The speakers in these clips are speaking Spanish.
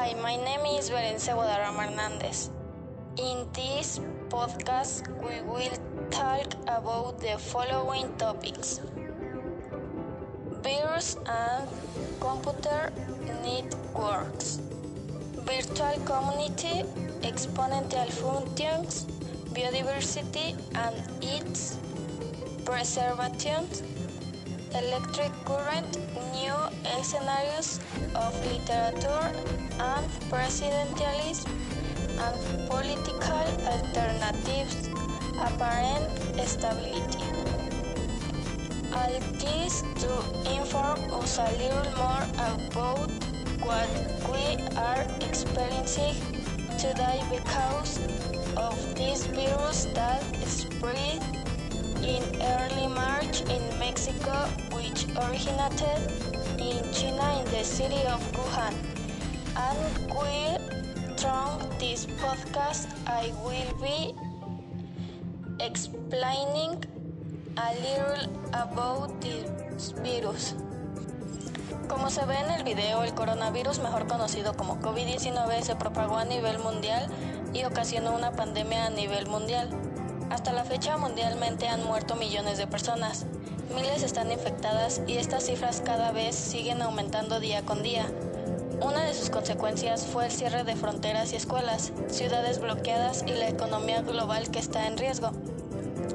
Hi, my name is Berenice Guadarrama Hernandez. In this podcast, we will talk about the following topics. Virus and computer networks, virtual community, exponential functions, biodiversity and its preservation, electric current, new scenarios of literature and presidentialism, and political alternatives, apparent stability. This to inform us a little more about what we are experiencing today because of this virus that spread in early March in Mexico, which originated in China in the city of Wuhan. And we, through this podcast, I will be explaining a little about this virus. Como se ve en el video, el coronavirus, mejor conocido como COVID-19, se propagó a nivel mundial y ocasionó una pandemia a nivel mundial. Hasta la fecha mundialmente han muerto millones de personas. Miles están infectadas y estas cifras cada vez siguen aumentando día con día. Una de sus consecuencias fue el cierre de fronteras y escuelas, ciudades bloqueadas y la economía global que está en riesgo.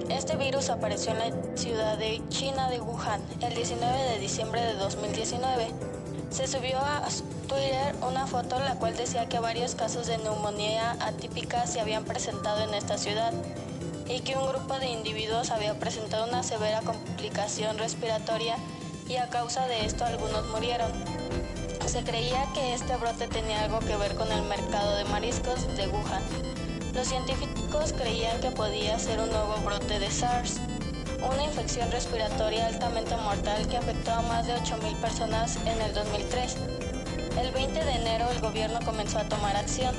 Este virus apareció en la ciudad de China de Wuhan el 19 de diciembre de 2019. Se subió a Twitter una foto la cual decía que varios casos de neumonía atípica se habían presentado en esta ciudad y que un grupo de individuos había presentado una severa complicación respiratoria y a causa de esto algunos murieron. Se creía que este brote tenía algo que ver con el mercado de mariscos de Wuhan. Los científicos creían que podía ser un nuevo brote de SARS, una infección respiratoria altamente mortal que afectó a más de 8.000 personas en el 2003. El 20 de enero el gobierno comenzó a tomar acción.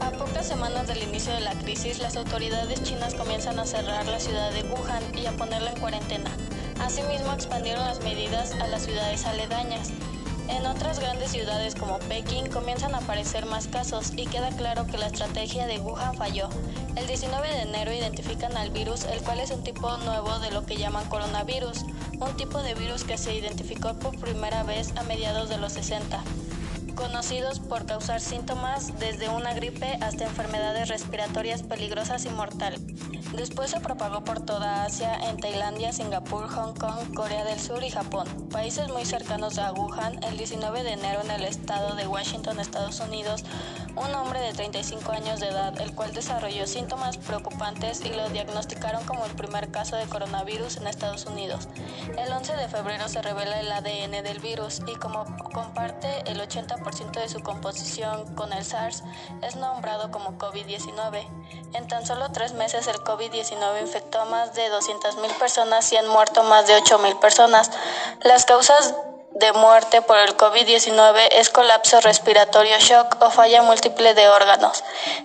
A pocas semanas del inicio de la crisis, las autoridades chinas comienzan a cerrar la ciudad de Wuhan y a ponerla en cuarentena. Asimismo, expandieron las medidas a las ciudades aledañas. En otras grandes ciudades como Pekín comienzan a aparecer más casos y queda claro que la estrategia de Wuhan falló. El 19 de enero identifican al virus, el cual es un tipo nuevo de lo que llaman coronavirus, un tipo de virus que se identificó por primera vez a mediados de los 60 conocidos por causar síntomas desde una gripe hasta enfermedades respiratorias peligrosas y mortales. Después se propagó por toda Asia, en Tailandia, Singapur, Hong Kong, Corea del Sur y Japón, países muy cercanos a Wuhan. El 19 de enero en el estado de Washington, Estados Unidos, un hombre de 35 años de edad, el cual desarrolló síntomas preocupantes y lo diagnosticaron como el primer caso de coronavirus en Estados Unidos. El 11 de febrero se revela el ADN del virus y como comparte el 80% de su composición con el SARS, es nombrado como COVID-19. En tan solo tres meses el COVID-19 infectó a más de 200.000 personas y han muerto más de 8.000 personas. Las causas de muerte por el COVID-19 es colapso respiratorio, shock o falla múltiple de órganos.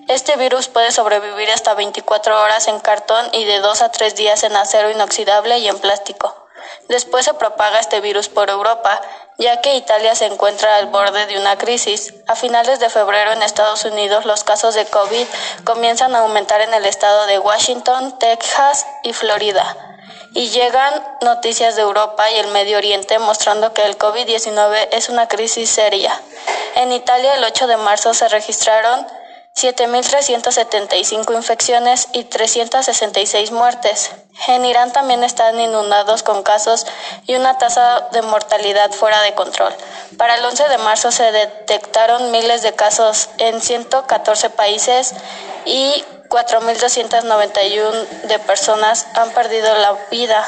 Este virus puede sobrevivir hasta 24 horas en cartón y de 2 a 3 días en acero inoxidable y en plástico. Después se propaga este virus por Europa, ya que Italia se encuentra al borde de una crisis. A finales de febrero en Estados Unidos los casos de COVID comienzan a aumentar en el estado de Washington, Texas y Florida y llegan noticias de Europa y el Medio Oriente mostrando que el COVID-19 es una crisis seria. En Italia el 8 de marzo se registraron 7.375 infecciones y 366 muertes. En Irán también están inundados con casos y una tasa de mortalidad fuera de control. Para el 11 de marzo se detectaron miles de casos en 114 países y 4.291 de personas han perdido la vida.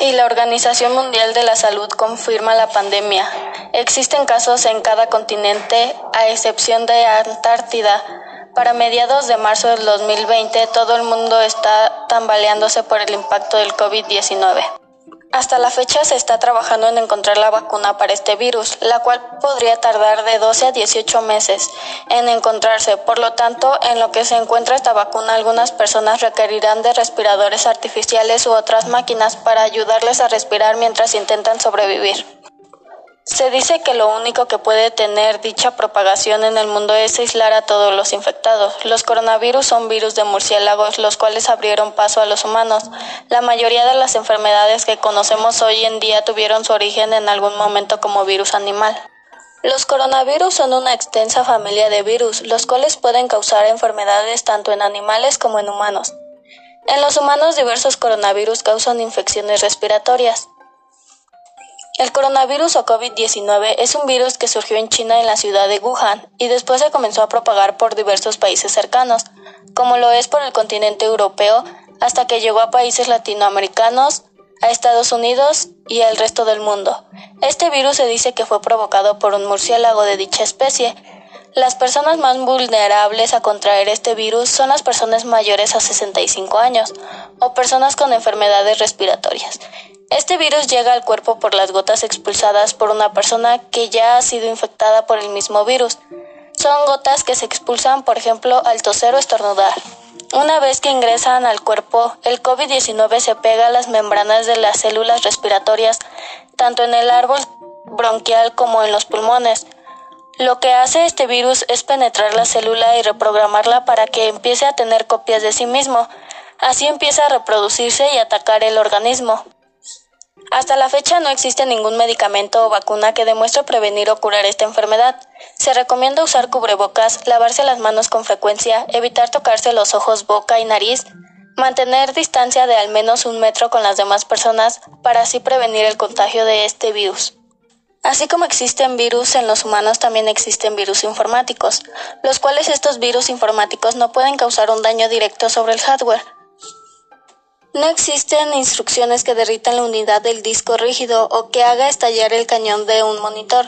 Y la Organización Mundial de la Salud confirma la pandemia. Existen casos en cada continente, a excepción de Antártida. Para mediados de marzo del 2020, todo el mundo está tambaleándose por el impacto del COVID-19. Hasta la fecha se está trabajando en encontrar la vacuna para este virus, la cual podría tardar de 12 a 18 meses en encontrarse. Por lo tanto, en lo que se encuentra esta vacuna, algunas personas requerirán de respiradores artificiales u otras máquinas para ayudarles a respirar mientras intentan sobrevivir. Se dice que lo único que puede tener dicha propagación en el mundo es aislar a todos los infectados. Los coronavirus son virus de murciélagos, los cuales abrieron paso a los humanos. La mayoría de las enfermedades que conocemos hoy en día tuvieron su origen en algún momento como virus animal. Los coronavirus son una extensa familia de virus, los cuales pueden causar enfermedades tanto en animales como en humanos. En los humanos diversos coronavirus causan infecciones respiratorias. El coronavirus o COVID-19 es un virus que surgió en China en la ciudad de Wuhan y después se comenzó a propagar por diversos países cercanos, como lo es por el continente europeo, hasta que llegó a países latinoamericanos, a Estados Unidos y al resto del mundo. Este virus se dice que fue provocado por un murciélago de dicha especie. Las personas más vulnerables a contraer este virus son las personas mayores a 65 años o personas con enfermedades respiratorias. Este virus llega al cuerpo por las gotas expulsadas por una persona que ya ha sido infectada por el mismo virus. Son gotas que se expulsan, por ejemplo, al toser o estornudar. Una vez que ingresan al cuerpo, el COVID-19 se pega a las membranas de las células respiratorias, tanto en el árbol bronquial como en los pulmones. Lo que hace este virus es penetrar la célula y reprogramarla para que empiece a tener copias de sí mismo. Así empieza a reproducirse y atacar el organismo. Hasta la fecha no existe ningún medicamento o vacuna que demuestre prevenir o curar esta enfermedad. Se recomienda usar cubrebocas, lavarse las manos con frecuencia, evitar tocarse los ojos, boca y nariz, mantener distancia de al menos un metro con las demás personas para así prevenir el contagio de este virus. Así como existen virus en los humanos, también existen virus informáticos, los cuales estos virus informáticos no pueden causar un daño directo sobre el hardware, no existen instrucciones que derritan la unidad del disco rígido o que haga estallar el cañón de un monitor.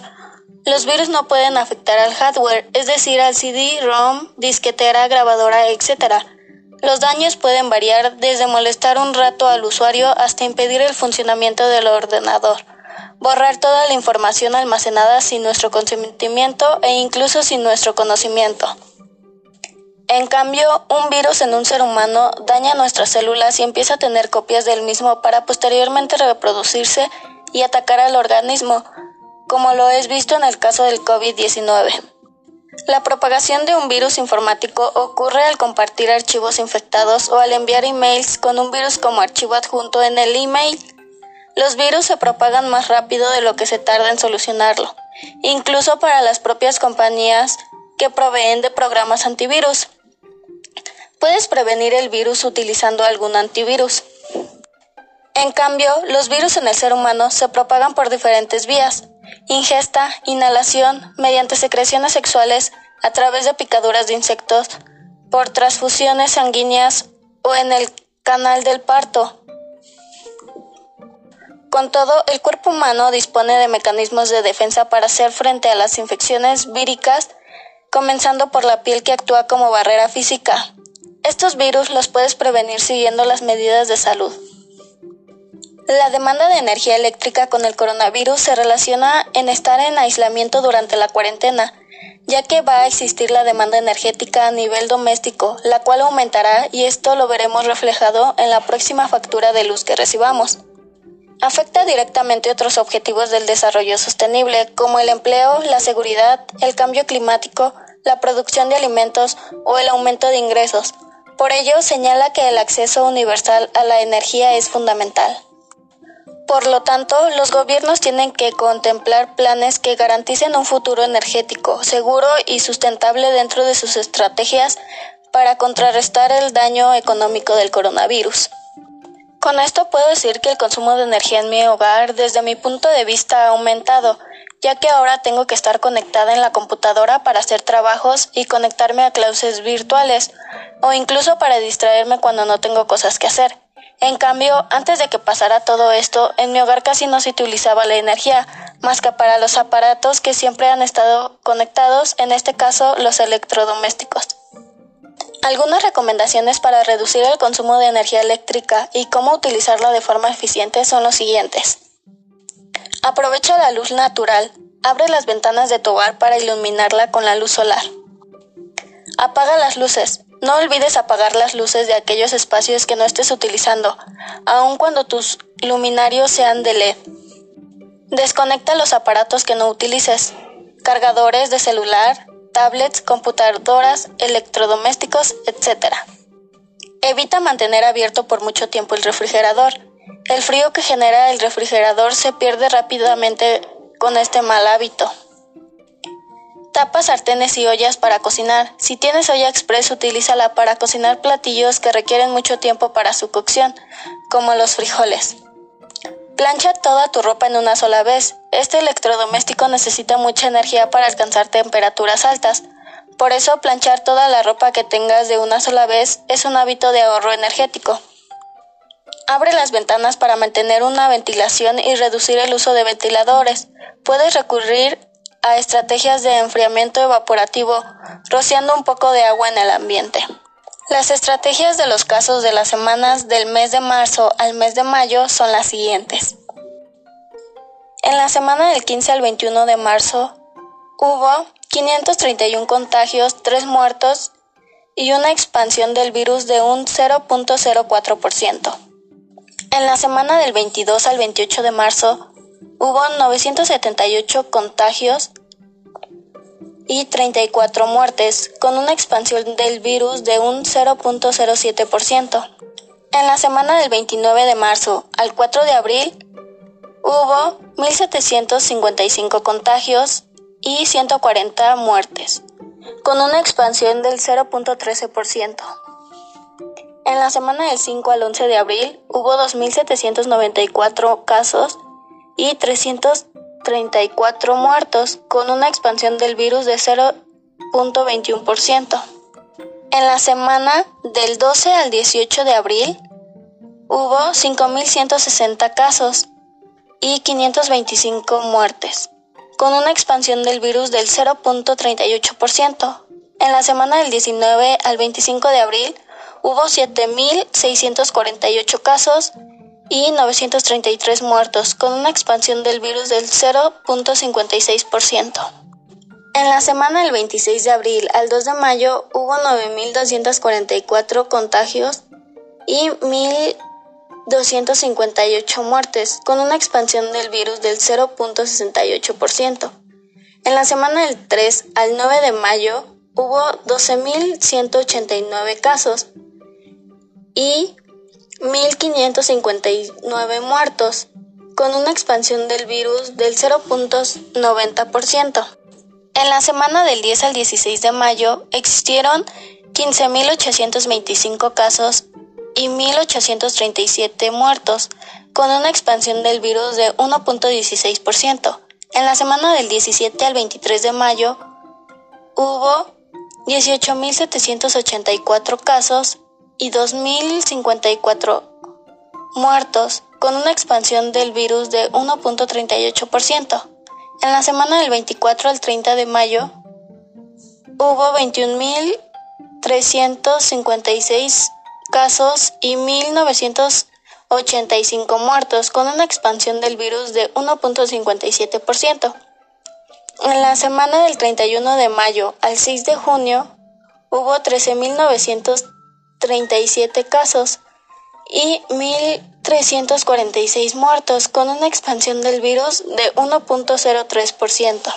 Los virus no pueden afectar al hardware, es decir, al CD, ROM, disquetera, grabadora, etc. Los daños pueden variar desde molestar un rato al usuario hasta impedir el funcionamiento del ordenador, borrar toda la información almacenada sin nuestro consentimiento e incluso sin nuestro conocimiento. En cambio, un virus en un ser humano daña nuestras células y empieza a tener copias del mismo para posteriormente reproducirse y atacar al organismo, como lo es visto en el caso del COVID-19. La propagación de un virus informático ocurre al compartir archivos infectados o al enviar emails con un virus como archivo adjunto en el email. Los virus se propagan más rápido de lo que se tarda en solucionarlo, incluso para las propias compañías que proveen de programas antivirus. Puedes prevenir el virus utilizando algún antivirus. En cambio, los virus en el ser humano se propagan por diferentes vías. Ingesta, inhalación, mediante secreciones sexuales, a través de picaduras de insectos, por transfusiones sanguíneas o en el canal del parto. Con todo, el cuerpo humano dispone de mecanismos de defensa para hacer frente a las infecciones víricas comenzando por la piel que actúa como barrera física. Estos virus los puedes prevenir siguiendo las medidas de salud. La demanda de energía eléctrica con el coronavirus se relaciona en estar en aislamiento durante la cuarentena, ya que va a existir la demanda energética a nivel doméstico, la cual aumentará y esto lo veremos reflejado en la próxima factura de luz que recibamos. Afecta directamente otros objetivos del desarrollo sostenible, como el empleo, la seguridad, el cambio climático, la producción de alimentos o el aumento de ingresos. Por ello, señala que el acceso universal a la energía es fundamental. Por lo tanto, los gobiernos tienen que contemplar planes que garanticen un futuro energético seguro y sustentable dentro de sus estrategias para contrarrestar el daño económico del coronavirus. Con esto puedo decir que el consumo de energía en mi hogar desde mi punto de vista ha aumentado ya que ahora tengo que estar conectada en la computadora para hacer trabajos y conectarme a clases virtuales, o incluso para distraerme cuando no tengo cosas que hacer. En cambio, antes de que pasara todo esto, en mi hogar casi no se utilizaba la energía, más que para los aparatos que siempre han estado conectados, en este caso los electrodomésticos. Algunas recomendaciones para reducir el consumo de energía eléctrica y cómo utilizarla de forma eficiente son los siguientes. Aprovecha la luz natural. Abre las ventanas de tu hogar para iluminarla con la luz solar. Apaga las luces. No olvides apagar las luces de aquellos espacios que no estés utilizando, aun cuando tus luminarios sean de LED. Desconecta los aparatos que no utilices, cargadores de celular, tablets, computadoras, electrodomésticos, etc. Evita mantener abierto por mucho tiempo el refrigerador. El frío que genera el refrigerador se pierde rápidamente con este mal hábito. Tapa sartenes y ollas para cocinar. Si tienes olla express, utilízala para cocinar platillos que requieren mucho tiempo para su cocción, como los frijoles. Plancha toda tu ropa en una sola vez. Este electrodoméstico necesita mucha energía para alcanzar temperaturas altas. Por eso planchar toda la ropa que tengas de una sola vez es un hábito de ahorro energético. Abre las ventanas para mantener una ventilación y reducir el uso de ventiladores. Puedes recurrir a estrategias de enfriamiento evaporativo, rociando un poco de agua en el ambiente. Las estrategias de los casos de las semanas del mes de marzo al mes de mayo son las siguientes. En la semana del 15 al 21 de marzo hubo 531 contagios, 3 muertos y una expansión del virus de un 0.04%. En la semana del 22 al 28 de marzo hubo 978 contagios y 34 muertes, con una expansión del virus de un 0.07%. En la semana del 29 de marzo al 4 de abril hubo 1.755 contagios y 140 muertes, con una expansión del 0.13%. En la semana del 5 al 11 de abril hubo 2.794 casos y 334 muertos, con una expansión del virus de 0.21%. En la semana del 12 al 18 de abril hubo 5.160 casos y 525 muertes, con una expansión del virus del 0.38%. En la semana del 19 al 25 de abril hubo 7.648 casos y 933 muertos, con una expansión del virus del 0.56%. En la semana del 26 de abril al 2 de mayo hubo 9.244 contagios y 1.258 muertes, con una expansión del virus del 0.68%. En la semana del 3 al 9 de mayo hubo 12.189 casos y 1.559 muertos, con una expansión del virus del 0.90%. En la semana del 10 al 16 de mayo existieron 15.825 casos y 1.837 muertos, con una expansión del virus de 1.16%. En la semana del 17 al 23 de mayo hubo 18.784 casos y 2.054 muertos, con una expansión del virus de 1.38%. En la semana del 24 al 30 de mayo hubo 21.356 casos y 1.985 muertos, con una expansión del virus de 1.57%. En la semana del 31 de mayo al 6 de junio hubo 13.900 37 casos y 1.346 muertos, con una expansión del virus de 1.03%.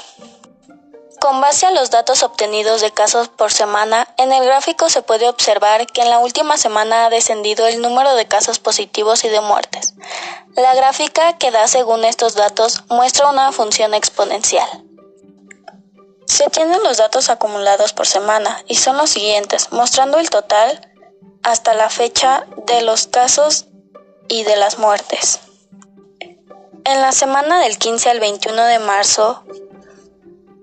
Con base a los datos obtenidos de casos por semana, en el gráfico se puede observar que en la última semana ha descendido el número de casos positivos y de muertes. La gráfica que da según estos datos muestra una función exponencial. Se tienen los datos acumulados por semana y son los siguientes, mostrando el total hasta la fecha de los casos y de las muertes. En la semana del 15 al 21 de marzo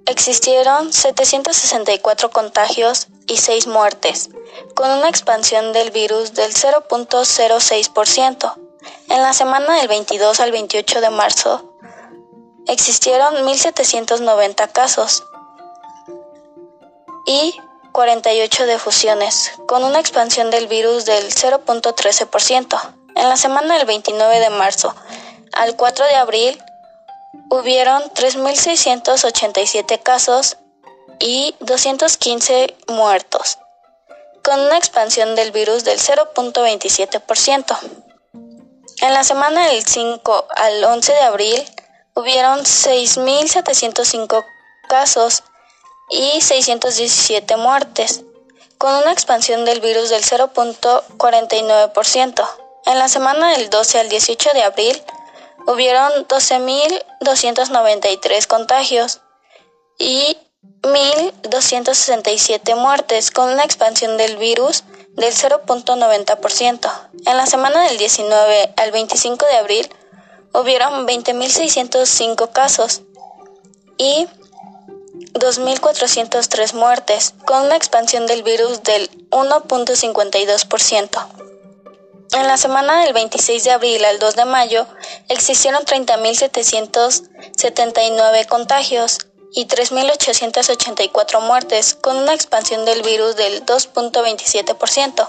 existieron 764 contagios y 6 muertes, con una expansión del virus del 0.06%. En la semana del 22 al 28 de marzo existieron 1.790 casos y 48 defusiones, con una expansión del virus del 0.13%. En la semana del 29 de marzo al 4 de abril hubieron 3.687 casos y 215 muertos, con una expansión del virus del 0.27%. En la semana del 5 al 11 de abril hubieron 6.705 casos y 617 muertes, con una expansión del virus del 0.49%. En la semana del 12 al 18 de abril hubieron 12.293 contagios y 1.267 muertes, con una expansión del virus del 0.90%. En la semana del 19 al 25 de abril hubieron 20.605 casos y 2.403 muertes, con una expansión del virus del 1.52%. En la semana del 26 de abril al 2 de mayo existieron 30.779 contagios y 3.884 muertes, con una expansión del virus del 2.27%.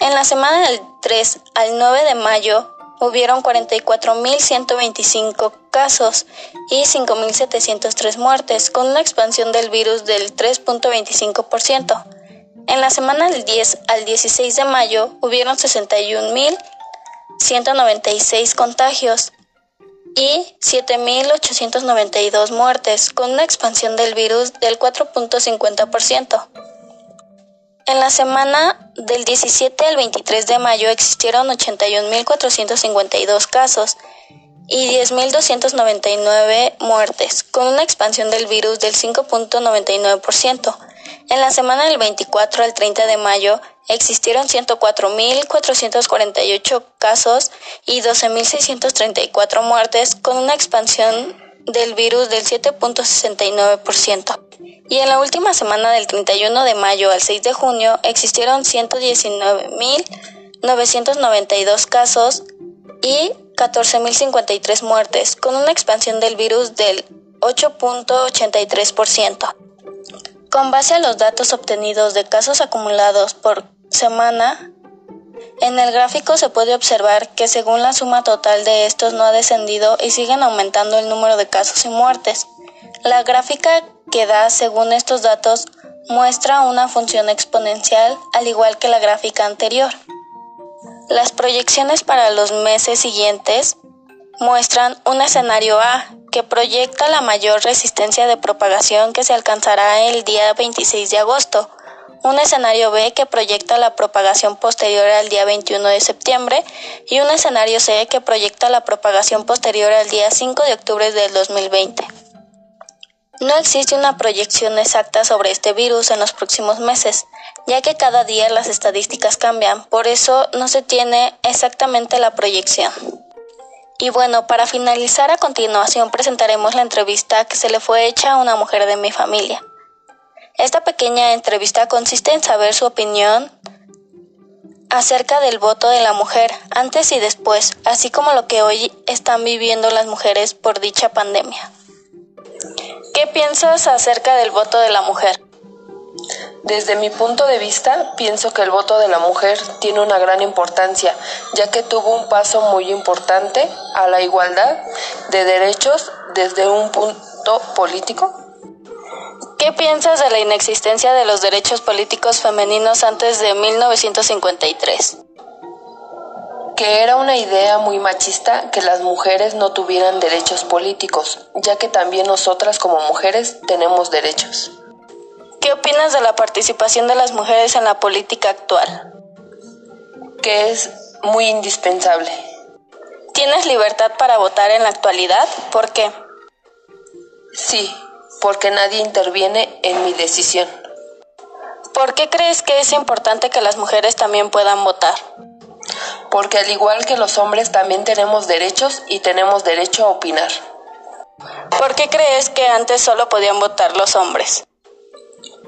En la semana del 3 al 9 de mayo hubieron 44.125 casos y 5.703 muertes, con una expansión del virus del 3.25%. En la semana del 10 al 16 de mayo hubieron 61.196 contagios y 7.892 muertes, con una expansión del virus del 4.50%. En la semana del 17 al 23 de mayo existieron 81.452 casos y 10.299 muertes, con una expansión del virus del 5.99%. En la semana del 24 al 30 de mayo existieron 104.448 casos y 12.634 muertes, con una expansión del virus del 7.69%. Y en la última semana del 31 de mayo al 6 de junio existieron 119.992 casos y 14.053 muertes, con una expansión del virus del 8.83%. Con base a los datos obtenidos de casos acumulados por semana, en el gráfico se puede observar que según la suma total de estos no ha descendido y siguen aumentando el número de casos y muertes. La gráfica que da según estos datos muestra una función exponencial al igual que la gráfica anterior. Las proyecciones para los meses siguientes muestran un escenario A que proyecta la mayor resistencia de propagación que se alcanzará el día 26 de agosto, un escenario B que proyecta la propagación posterior al día 21 de septiembre y un escenario C que proyecta la propagación posterior al día 5 de octubre del 2020. No existe una proyección exacta sobre este virus en los próximos meses, ya que cada día las estadísticas cambian, por eso no se tiene exactamente la proyección. Y bueno, para finalizar a continuación presentaremos la entrevista que se le fue hecha a una mujer de mi familia. Esta pequeña entrevista consiste en saber su opinión acerca del voto de la mujer antes y después, así como lo que hoy están viviendo las mujeres por dicha pandemia. ¿Qué piensas acerca del voto de la mujer? Desde mi punto de vista, pienso que el voto de la mujer tiene una gran importancia, ya que tuvo un paso muy importante a la igualdad de derechos desde un punto político. ¿Qué piensas de la inexistencia de los derechos políticos femeninos antes de 1953? que era una idea muy machista que las mujeres no tuvieran derechos políticos, ya que también nosotras como mujeres tenemos derechos. ¿Qué opinas de la participación de las mujeres en la política actual? Que es muy indispensable. ¿Tienes libertad para votar en la actualidad? ¿Por qué? Sí, porque nadie interviene en mi decisión. ¿Por qué crees que es importante que las mujeres también puedan votar? porque al igual que los hombres también tenemos derechos y tenemos derecho a opinar. ¿Por qué crees que antes solo podían votar los hombres?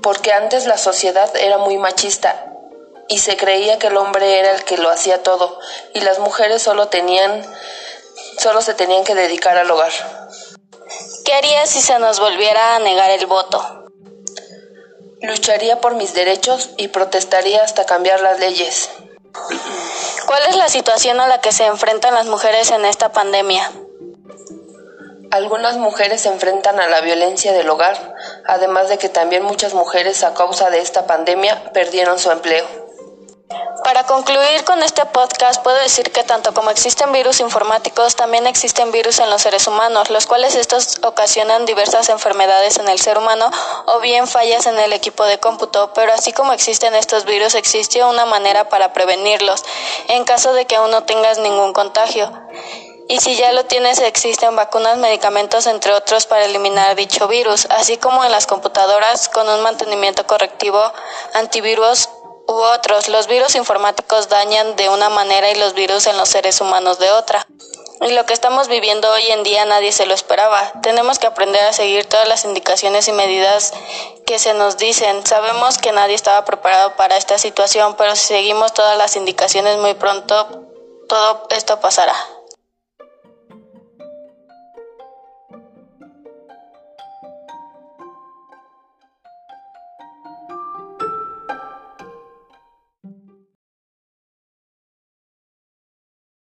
Porque antes la sociedad era muy machista y se creía que el hombre era el que lo hacía todo y las mujeres solo tenían solo se tenían que dedicar al hogar. ¿Qué harías si se nos volviera a negar el voto? Lucharía por mis derechos y protestaría hasta cambiar las leyes. ¿Cuál es la situación a la que se enfrentan las mujeres en esta pandemia? Algunas mujeres se enfrentan a la violencia del hogar, además de que también muchas mujeres a causa de esta pandemia perdieron su empleo. Para concluir con este podcast, puedo decir que tanto como existen virus informáticos, también existen virus en los seres humanos, los cuales estos ocasionan diversas enfermedades en el ser humano o bien fallas en el equipo de cómputo, pero así como existen estos virus, existe una manera para prevenirlos, en caso de que aún no tengas ningún contagio. Y si ya lo tienes, existen vacunas, medicamentos, entre otros, para eliminar dicho virus, así como en las computadoras con un mantenimiento correctivo, antivirus u otros. Los virus informáticos dañan de una manera y los virus en los seres humanos de otra. Y lo que estamos viviendo hoy en día nadie se lo esperaba. Tenemos que aprender a seguir todas las indicaciones y medidas que se nos dicen. Sabemos que nadie estaba preparado para esta situación, pero si seguimos todas las indicaciones muy pronto, todo esto pasará.